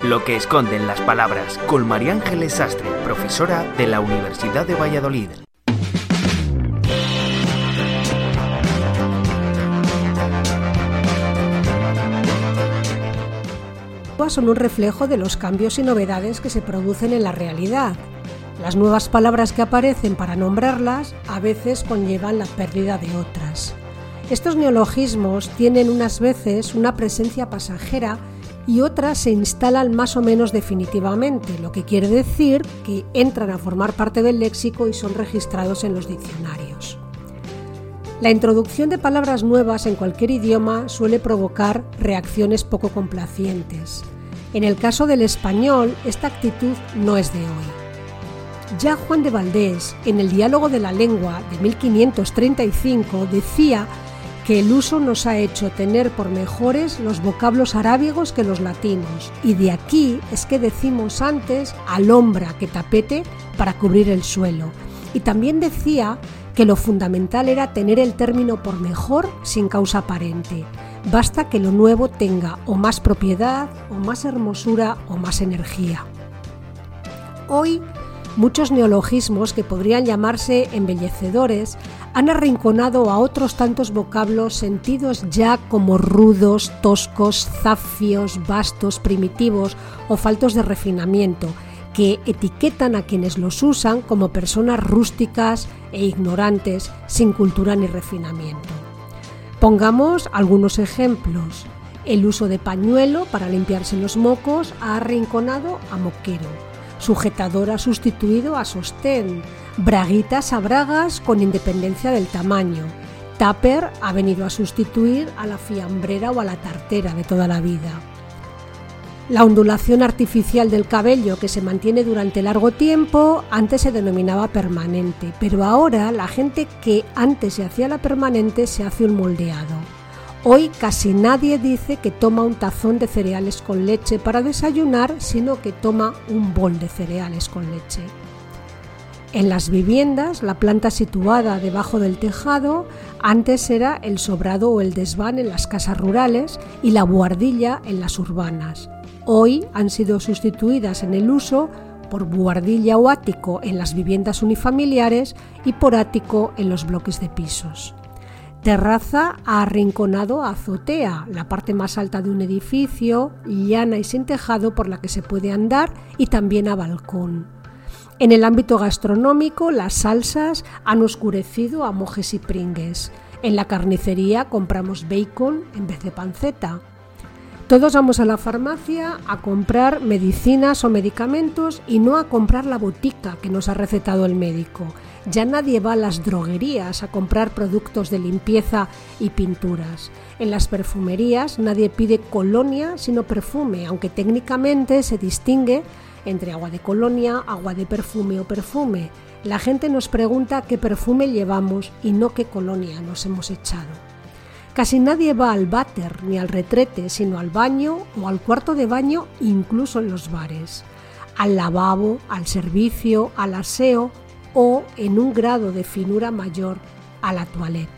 Lo que esconden las palabras con María Ángeles Sastre, profesora de la Universidad de Valladolid. son un reflejo de los cambios y novedades que se producen en la realidad. Las nuevas palabras que aparecen para nombrarlas a veces conllevan la pérdida de otras. Estos neologismos tienen unas veces una presencia pasajera y otras se instalan más o menos definitivamente, lo que quiere decir que entran a formar parte del léxico y son registrados en los diccionarios. La introducción de palabras nuevas en cualquier idioma suele provocar reacciones poco complacientes. En el caso del español, esta actitud no es de hoy. Ya Juan de Valdés, en el Diálogo de la Lengua de 1535, decía que el uso nos ha hecho tener por mejores los vocablos arábigos que los latinos, y de aquí es que decimos antes alombra que tapete para cubrir el suelo. Y también decía que lo fundamental era tener el término por mejor sin causa aparente. Basta que lo nuevo tenga o más propiedad, o más hermosura, o más energía. Hoy Muchos neologismos que podrían llamarse embellecedores han arrinconado a otros tantos vocablos sentidos ya como rudos, toscos, zafios, vastos, primitivos o faltos de refinamiento, que etiquetan a quienes los usan como personas rústicas e ignorantes, sin cultura ni refinamiento. Pongamos algunos ejemplos. El uso de pañuelo para limpiarse los mocos ha arrinconado a moquero Sujetador ha sustituido a sostén, braguitas a bragas con independencia del tamaño. Tupper ha venido a sustituir a la fiambrera o a la tartera de toda la vida. La ondulación artificial del cabello que se mantiene durante largo tiempo antes se denominaba permanente, pero ahora la gente que antes se hacía la permanente se hace un moldeado. Hoy casi nadie dice que toma un tazón de cereales con leche para desayunar, sino que toma un bol de cereales con leche. En las viviendas, la planta situada debajo del tejado antes era el sobrado o el desván en las casas rurales y la buhardilla en las urbanas. Hoy han sido sustituidas en el uso por buhardilla o ático en las viviendas unifamiliares y por ático en los bloques de pisos. Terraza arrinconado a azotea, la parte más alta de un edificio, llana y sin tejado por la que se puede andar, y también a balcón. En el ámbito gastronómico, las salsas han oscurecido a mojes y pringues. En la carnicería compramos bacon en vez de panceta. Todos vamos a la farmacia a comprar medicinas o medicamentos y no a comprar la botica que nos ha recetado el médico. Ya nadie va a las droguerías a comprar productos de limpieza y pinturas. En las perfumerías nadie pide colonia sino perfume, aunque técnicamente se distingue entre agua de colonia, agua de perfume o perfume. La gente nos pregunta qué perfume llevamos y no qué colonia nos hemos echado. Casi nadie va al váter ni al retrete, sino al baño o al cuarto de baño, incluso en los bares. Al lavabo, al servicio, al aseo o, en un grado de finura mayor, a la toilette.